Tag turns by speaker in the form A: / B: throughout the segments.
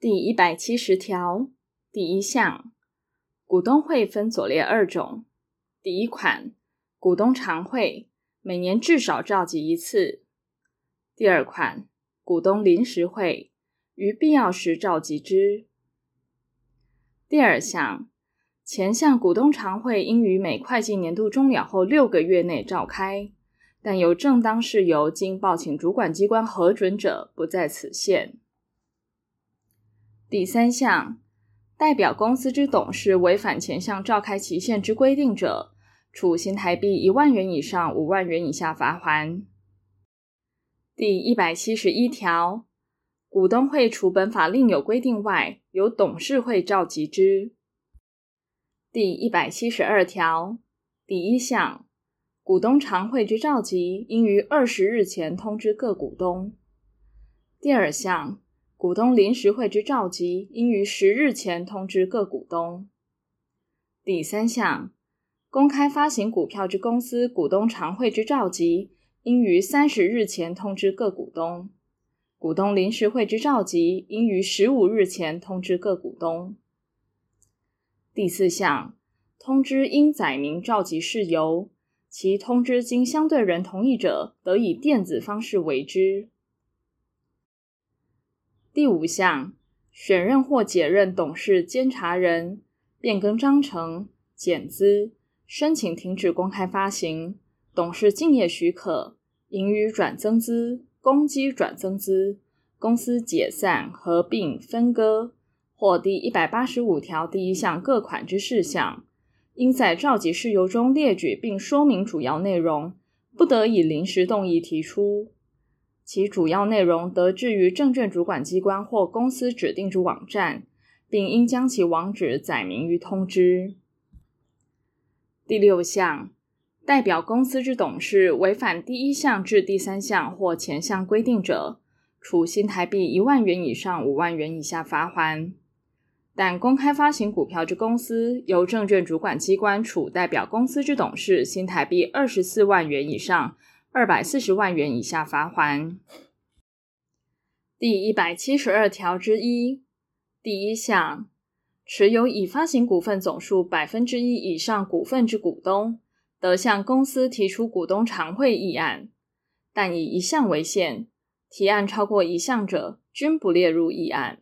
A: 第一百七十条第一项，股东会分左列二种：第一款，股东常会，每年至少召集一次；第二款，股东临时会，于必要时召集之。第二项，前项股东常会应于每会计年度终了后六个月内召开，但有正当事由经报请主管机关核准者，不在此限。第三项，代表公司之董事违反前项召开期限之规定者，处新台币一万元以上五万元以下罚锾。第一百七十一条，股东会除本法另有规定外，由董事会召集之。第一百七十二条第一项，股东常会之召集，应于二十日前通知各股东。第二项。股东临时会之召集，应于十日前通知各股东。第三项，公开发行股票之公司股东常会之召集，应于三十日前通知各股东。股东临时会之召集，应于十五日前通知各股东。第四项，通知应载明召集事由，其通知经相对人同意者，得以电子方式为之。第五项，选任或解任董事、监察人，变更章程、减资，申请停止公开发行，董事竞业许可，盈余转增资，公积转增资，公司解散、合并、分割，或第一百八十五条第一项各款之事项，应在召集事由中列举并说明主要内容，不得以临时动议提出。其主要内容得置于证券主管机关或公司指定之网站，并应将其网址载明于通知。第六项，代表公司之董事违反第一项至第三项或前项规定者，处新台币一万元以上五万元以下罚锾。但公开发行股票之公司，由证券主管机关处代表公司之董事新台币二十四万元以上。二百四十万元以下罚锾。第一百七十二条之一第一项，持有已发行股份总数百分之一以上股份之股东，得向公司提出股东常会议案，但以一项为限，提案超过一项者，均不列入议案。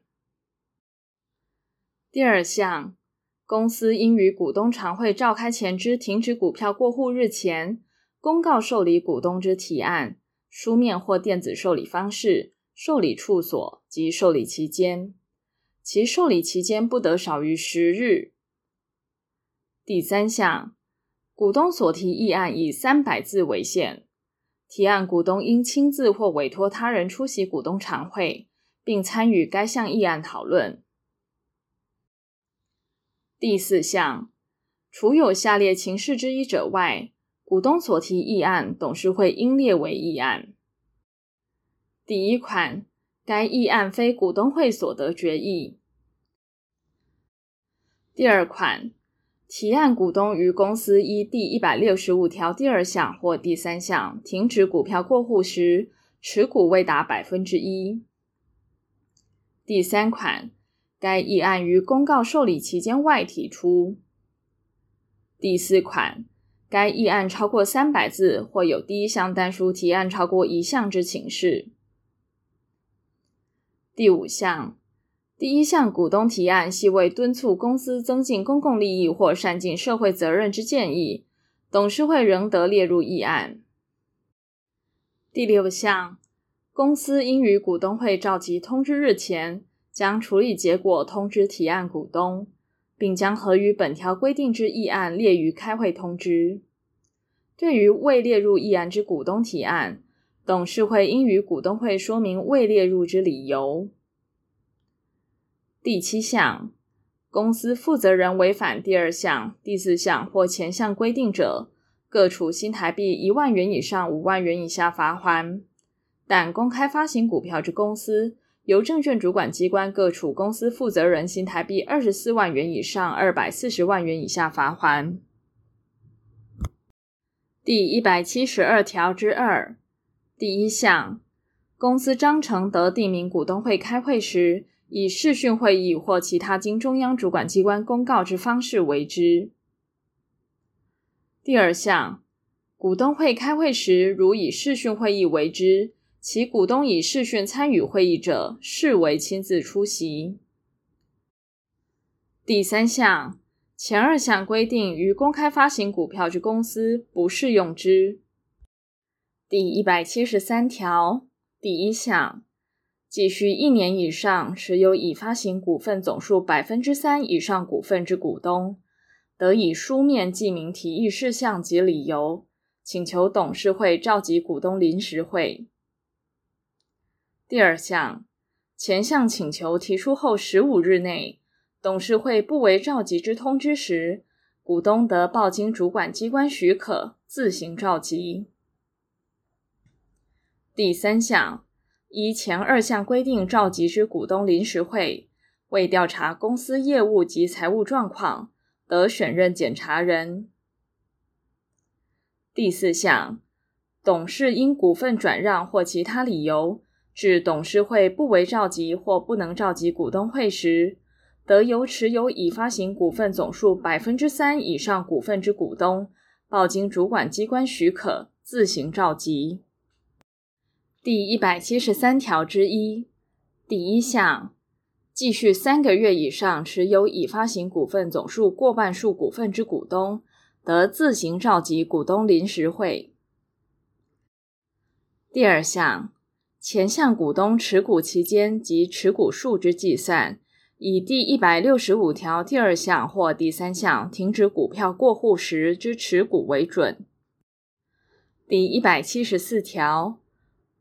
A: 第二项，公司应于股东常会召开前之停止股票过户日前。公告受理股东之提案，书面或电子受理方式、受理处所及受理期间，其受理期间不得少于十日。第三项，股东所提议案以三百字为限，提案股东应亲自或委托他人出席股东常会，并参与该项议案讨论。第四项，除有下列情事之一者外，股东所提议案，董事会应列为议案。第一款，该议案非股东会所得决议。第二款，提案股东于公司依第一百六十五条第二项或第三项停止股票过户时，持股未达百分之一。第三款，该议案于公告受理期间外提出。第四款。该议案超过三百字，或有第一项单书提案超过一项之情事。第五项，第一项股东提案系为敦促公司增进公共利益或善尽社会责任之建议，董事会仍得列入议案。第六项，公司应于股东会召集通知日前，将处理结果通知提案股东。并将合于本条规定之议案列于开会通知。对于未列入议案之股东提案，董事会应于股东会说明未列入之理由。第七项，公司负责人违反第二项、第四项或前项规定者，各处新台币一万元以上五万元以下罚锾。但公开发行股票之公司，由证券主管机关各处公司负责人新台币二十四万元以上二百四十万元以下罚锾。第一百七十二条之二第一项，公司章程得定明股东会开会时，以视讯会议或其他经中央主管机关公告之方式为之。第二项，股东会开会时，如以视讯会议为之，其股东以视讯参与会议者，视为亲自出席。第三项，前二项规定于公开发行股票之公司不适用之。第一百七十三条第一项。继续一年以上持有已发行股份总数百分之三以上股份之股东，得以书面记明提议事项及理由，请求董事会召集股东临时会。第二项，前项请求提出后十五日内，董事会不为召集之通知时，股东得报经主管机关许可，自行召集。第三项。依前二项规定召集之股东临时会，为调查公司业务及财务状况，得选任检查人。第四项，董事因股份转让或其他理由，致董事会不为召集或不能召集股东会时，得由持有已发行股份总数百分之三以上股份之股东，报经主管机关许可，自行召集。第一百七十三条之一第一项，继续三个月以上持有已发行股份总数过半数股份之股东，得自行召集股东临时会。第二项，前项股东持股期间及持股数之计算，以第一百六十五条第二项或第三项停止股票过户时之持股为准。第一百七十四条。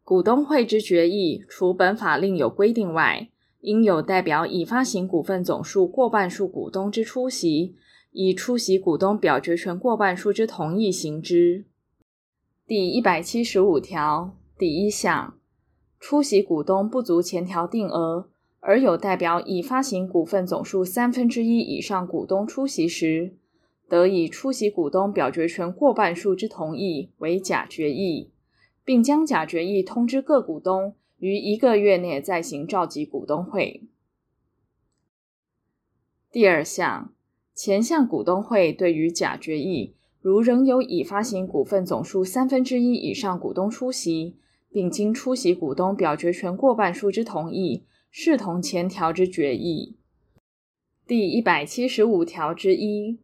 A: 股东会之决议，除本法另有规定外，应有代表已发行股份总数过半数股东之出席，以出席股东表决权过半数之同意行之。第一百七十五条第一项，出席股东不足前条定额，而有代表已发行股份总数三分之一以上股东出席时，得以出席股东表决权过半数之同意为假决议。并将假决议通知各股东，于一个月内再行召集股东会。第二项，前项股东会对于假决议，如仍有已发行股份总数三分之一以上股东出席，并经出席股东表决权过半数之同意，视同前条之决议。第一百七十五条之一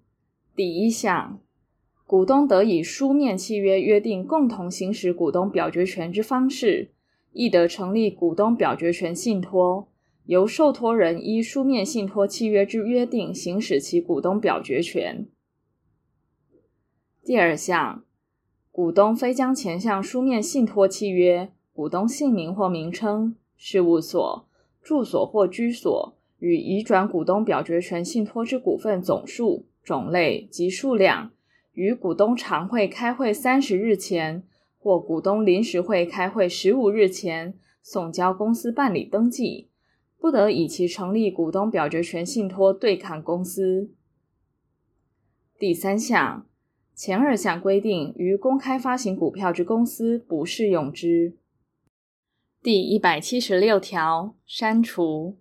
A: 第一项。股东得以书面契约约定共同行使股东表决权之方式，亦得成立股东表决权信托，由受托人依书面信托契约之约定行使其股东表决权。第二项，股东非将前项书面信托契约、股东姓名或名称、事务所、住所或居所与移转股东表决权信托之股份总数、种类及数量。于股东常会开会三十日前或股东临时会开会十五日前送交公司办理登记，不得以其成立股东表决权信托对抗公司。第三项，前二项规定于公开发行股票之公司不适用之。第一百七十六条删除。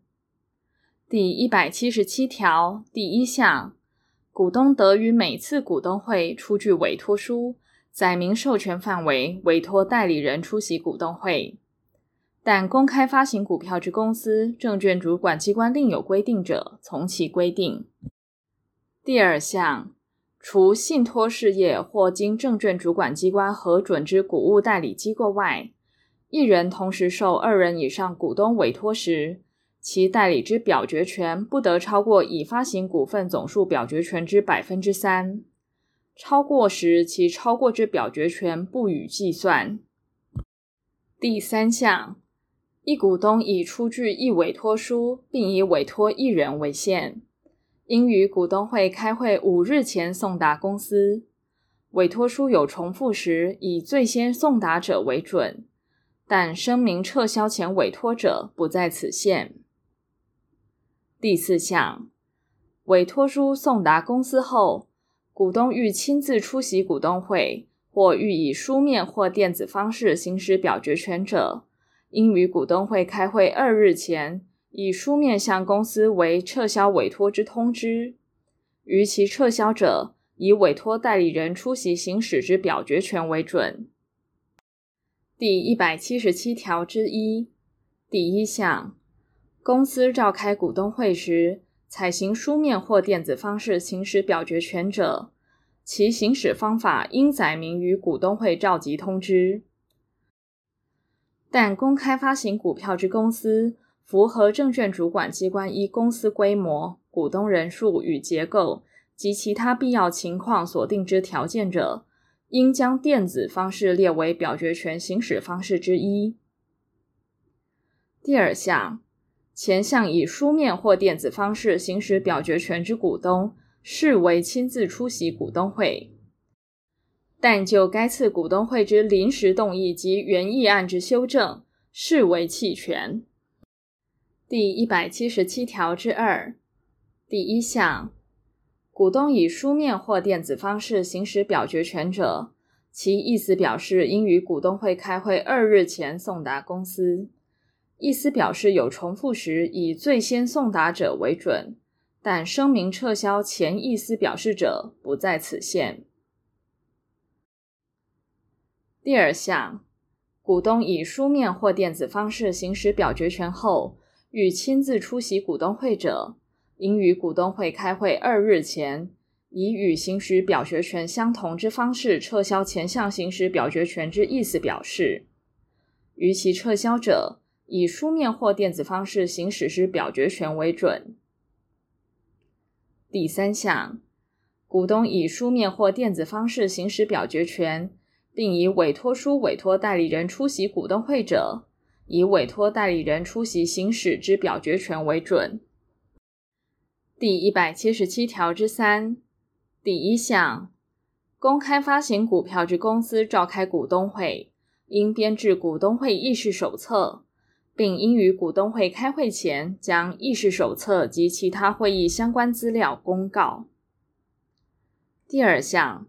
A: 第一百七十七条第一项。股东得于每次股东会出具委托书，载明授权范围，委托代理人出席股东会。但公开发行股票之公司，证券主管机关另有规定者，从其规定。第二项，除信托事业或经证券主管机关核准之股务代理机构外，一人同时受二人以上股东委托时，其代理之表决权不得超过已发行股份总数表决权之百分之三，超过时其超过之表决权不予计算。第三项，一股东已出具一委托书，并以委托一人为限，应于股东会开会五日前送达公司。委托书有重复时，以最先送达者为准，但声明撤销前委托者不在此限。第四项，委托书送达公司后，股东欲亲自出席股东会，或欲以书面或电子方式行使表决权者，应于股东会开会二日前，以书面向公司为撤销委托之通知；逾期撤销者，以委托代理人出席行使之表决权为准。第一百七十七条之一第一项，公司召开股东会时，采行书面或电子方式行使表决权者，其行使方法应载明于股东会召集通知。但公开发行股票之公司，符合证券主管机关依公司规模、股东人数与结构及其他必要情况所定之条件者，应将电子方式列为表决权行使方式之一。第二项。前项以书面或电子方式行使表决权之股东，视为亲自出席股东会；但就该次股东会之临时动议及原议案之修正，视为弃权。第一百七十七条之二第一项，股东以书面或电子方式行使表决权者，其意思表示应于股东会开会二日前送达公司。意思表示有重复时，以最先送达者为准，但声明撤销前意思表示者不在此限。第二项，股东以书面或电子方式行使表决权后，欲亲自出席股东会者，应于股东会开会二日前，以与行使表决权相同之方式撤销前项行使表决权之意思表示。逾期撤销者，以书面或电子方式行使之表决权为准。第三项，股东以书面或电子方式行使表决权，并以委托书委托代理人出席股东会者，以委托代理人出席行使之表决权为准。第一百七十七条之三第一项，公开发行股票之公司召开股东会，应编制股东会议事手册。并应于股东会开会前将议事手册及其他会议相关资料公告。第二项，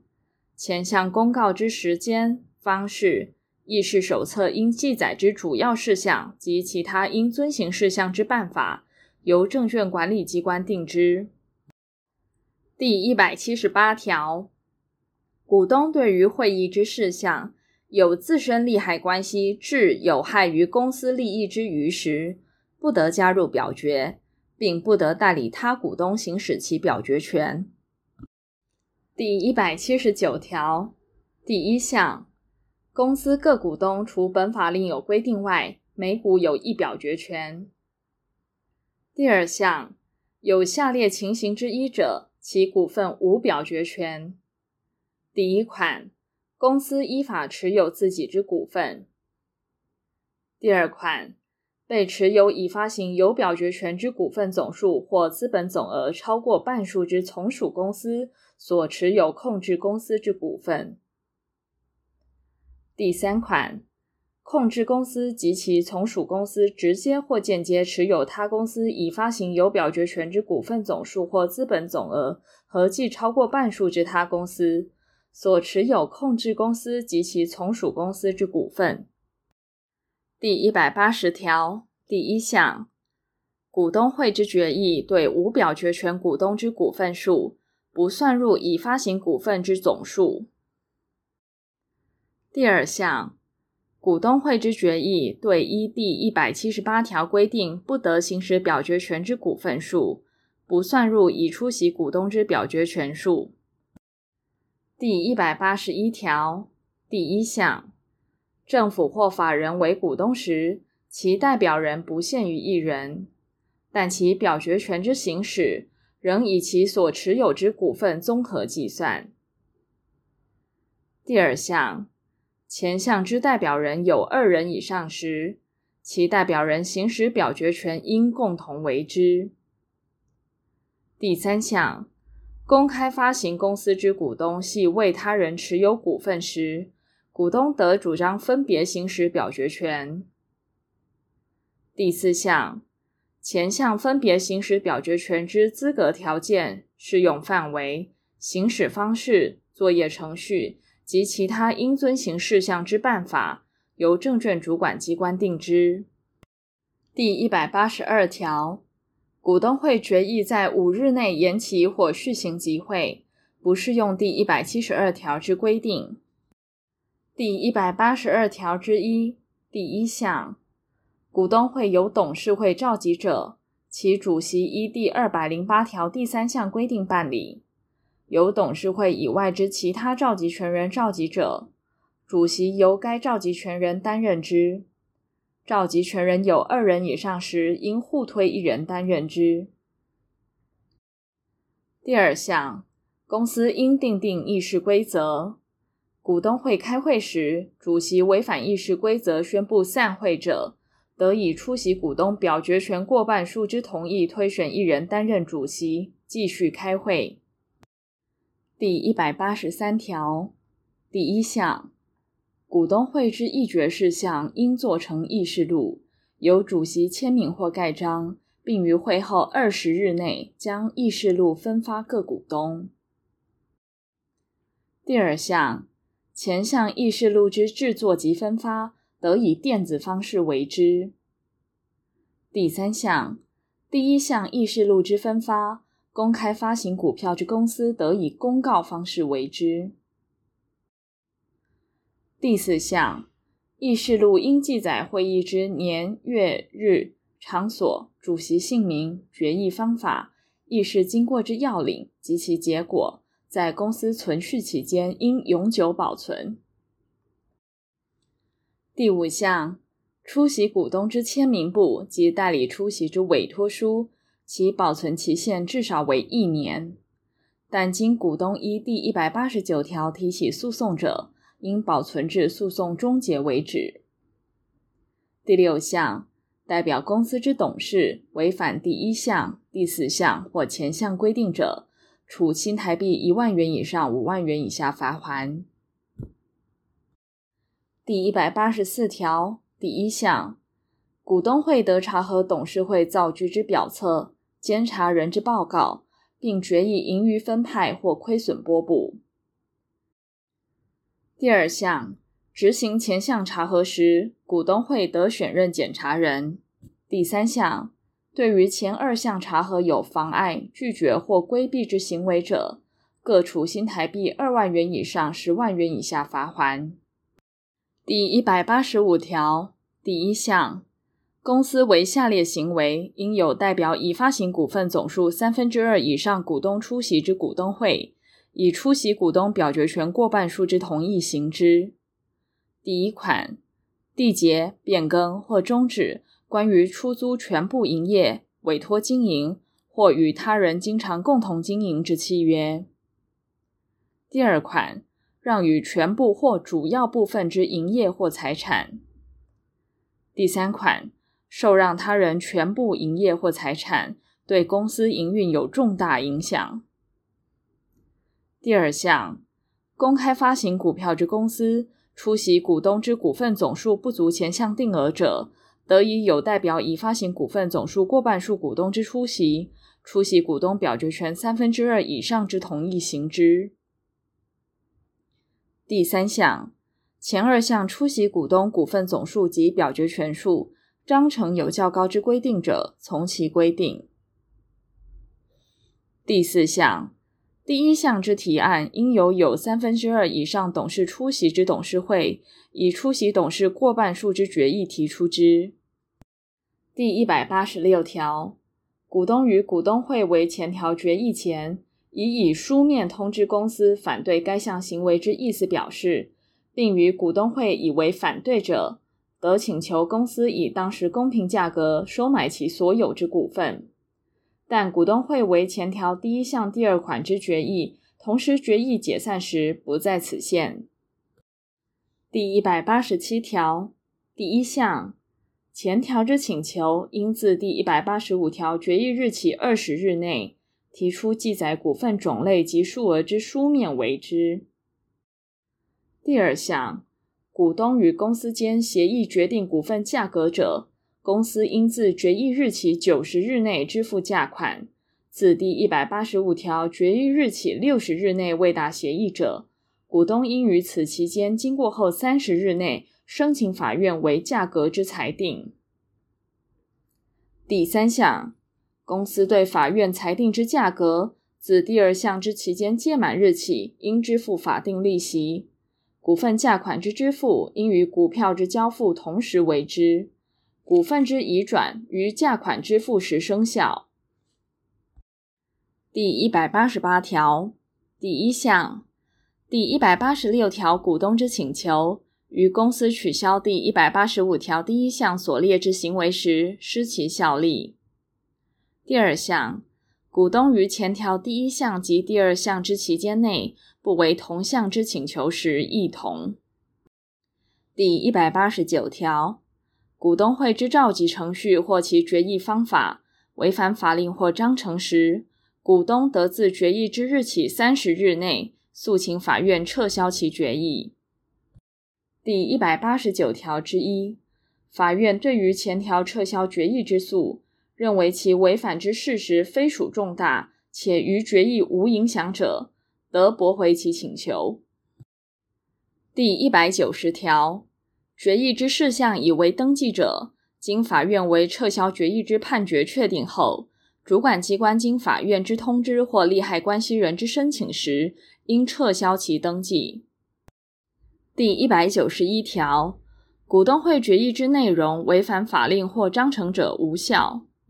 A: 前项公告之时间、方式、议事手册应记载之主要事项及其他应遵行事项之办法，由证券管理机关定之。第一百七十八条，股东对于会议之事项，有自身利害关系致有害于公司利益之余时，不得加入表决，并不得代理他股东行使其表决权。第一百七十九条第一项，公司各股东除本法另有规定外，每股有一表决权。第二项，有下列情形之一者，其股份无表决权。第一款。公司依法持有自己之股份。第二款，被持有已发行有表决权之股份总数或资本总额超过半数之从属公司所持有控制公司之股份。第三款，控制公司及其从属公司直接或间接持有他公司已发行有表决权之股份总数或资本总额合计超过半数之他公司。所持有控制公司及其从属公司之股份。第一百八十条第一项，股东会之决议对无表决权股东之股份数，不算入已发行股份之总数。第二项，股东会之决议对依第一百七十八条规定不得行使表决权之股份数，不算入已出席股东之表决权数。第一百八十一条第一项，政府或法人为股东时，其代表人不限于一人，但其表决权之行使，仍以其所持有之股份综合计算。第二项，前项之代表人有二人以上时，其代表人行使表决权应共同为之。第三项。公开发行公司之股东系为他人持有股份时，股东得主张分别行使表决权。第四项，前项分别行使表决权之资格条件、适用范围、行使方式、作业程序及其他应遵行事项之办法，由证券主管机关定之。第一百八十二条，股东会决议在五日内延期或续行集会，不适用第一百七十二条之规定。第一百八十二条之一第一项，股东会由董事会召集者，其主席依第二百零八条第三项规定办理；由董事会以外之其他召集权人召集者，主席由该召集权人担任之。召集权人有二人以上时，应互推一人担任之。第二项，公司应订定议事规则。股东会开会时，主席违反议事规则宣布散会者，得以出席股东表决权过半数之同意，推选一人担任主席，继续开会。第一百八十三条第一项，股东会之议决事项应做成议事录，由主席签名或盖章，并于会后二十日内将议事录分发各股东。第二项。前项议事录之制作及分发，得以电子方式为之。第三项，第一项议事录之分发，公开发行股票之公司，得以公告方式为之。第四项，议事录应记载会议之年月日、场所、主席姓名、决议方法、议事经过之要领及其结果。在公司存续期间，应永久保存。第五项，出席股东之签名簿及代理出席之委托书，其保存期限至少为一年，但经股东依第一百八十九条提起诉讼者，应保存至诉讼终结为止。第六项，代表公司之董事违反第一项、第四项或前项规定者，处新台币一万元以上五万元以下罚锾。第一百八十四条第一项，股东会得查核董事会造具之表册、监察人之报告，并决议盈余分派或亏损拨补。第二项，执行前项查核时，股东会得选任检查人。第三项。对于前二项查核有妨碍、拒绝或规避之行为者，各处新台币二万元以上十万元以下罚锾。第一百八十五条第一项，公司为下列行为，应有代表已发行股份总数三分之二以上股东出席之股东会，以出席股东表决权过半数之同意行之。第一款，缔结、变更或终止。关于出租全部营业、委托经营或与他人经常共同经营之契约。第二款，让与全部或主要部分之营业或财产。第三款，受让他人全部营业或财产，对公司营运有重大影响。第二项，公开发行股票之公司，出席股东之股份总数不足前项定额者。得以有代表已发行股份总数过半数股东之出席，出席股东表决权三分之二以上之同意行之。第三项，前二项出席股东股份总数及表决权数，章程有较高之规定者，从其规定。第四项，第一项之提案，应由有三分之二以上董事出席之董事会，以出席董事过半数之决议提出之。第一百八十六条，股东于股东会为前条决议前，已以书面通知公司反对该项行为之意思表示，并于股东会以为反对者，得请求公司以当时公平价格收买其所有之股份。但股东会为前条第一项第二款之决议，同时决议解散时，不在此限。第一百八十七条第一项，前条之请求，应自第一百八十五条决议日起二十日内，提出记载股份种类及数额之书面为之。第二项，股东与公司间协议决定股份价格者，公司应自决议日起九十日内支付价款；自第一百八十五条决议日起六十日内未达协议者，股东应于此期间经过后三十日内申请法院为价格之裁定。第三项，公司对法院裁定之价格，自第二项之期间届满日起，应支付法定利息。股份价款之支付，应与股票之交付同时为之。股份之移转，于价款支付时生效。第一百八十八条第一项，第一百八十六条股东之请求，于公司取消第一百八十五条第一项所列之行为时，失其效力。第二项，股东于前条第一项及第二项之期间内，不为同项之请求时，亦同。第一百八十九条，股东会之召集程序或其决议方法违反法令或章程时，股东得自决议之日起三十日内，诉请法院撤销其决议。第一百八十九条之一，法院对于前条撤销决议之诉，认为其违反之事实非属重大，且于决议无影响者，得驳回其请求。第一百九十条，决议之事项已为登记者，经法院为撤销决议之判决确定后，主管机关经法院之通知或利害关系人之申请时，应撤销其登记。第一百九十一条，股东会决议之内容违反法令或章程者无效。